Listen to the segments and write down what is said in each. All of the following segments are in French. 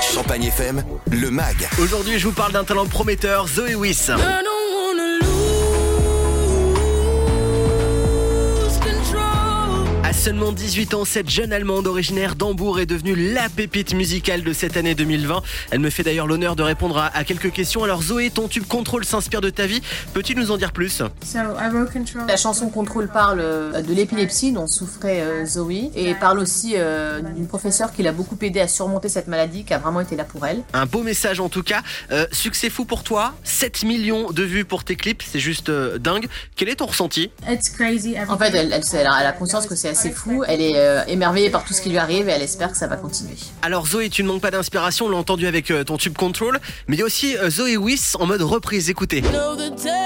Champagne FM, le MAG. Aujourd'hui, je vous parle d'un talent prometteur, Zoé Wiss. Seulement 18 ans, cette jeune Allemande originaire d'Hambourg est devenue la pépite musicale de cette année 2020. Elle me fait d'ailleurs l'honneur de répondre à, à quelques questions. Alors Zoé, ton tube Contrôle s'inspire de ta vie. Peux-tu nous en dire plus? La chanson Contrôle parle euh, de l'épilepsie dont souffrait euh, Zoé et parle aussi euh, d'une professeure qui l'a beaucoup aidé à surmonter cette maladie, qui a vraiment été là pour elle. Un beau message en tout cas. Euh, succès fou pour toi. 7 millions de vues pour tes clips. C'est juste dingue. Quel est ton ressenti? En fait, elle, elle, elle a, elle a conscience que c'est assez fou, elle est euh, émerveillée par tout ce qui lui arrive et elle espère que ça va continuer. Alors Zoé, tu ne manques pas d'inspiration, on l'a entendu avec euh, ton tube Control. Mais il y a aussi euh, Zoé Wiss en mode reprise. Écoutez. know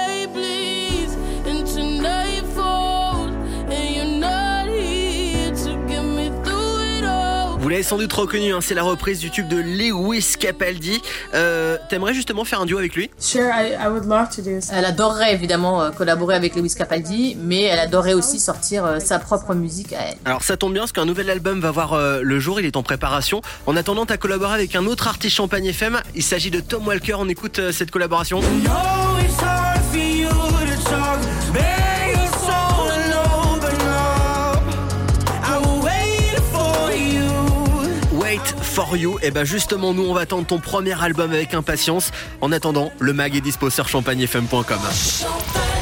Vous l'avez sans doute reconnu, hein, c'est la reprise du tube de Lewis Capaldi. Euh, T'aimerais justement faire un duo avec lui? Sure, I, I would love to do so. Elle adorerait évidemment euh, collaborer avec Lewis Capaldi, mais elle adorerait aussi sortir euh, sa propre musique à elle. Alors ça tombe bien parce qu'un nouvel album va voir euh, le jour, il est en préparation. En attendant, tu as collaboré avec un autre artiste Champagne FM. Il s'agit de Tom Walker, on écoute euh, cette collaboration. For you. Et ben justement, nous on va attendre ton premier album avec impatience. En attendant, le mag est dispo sur champagnefm.com. Champagne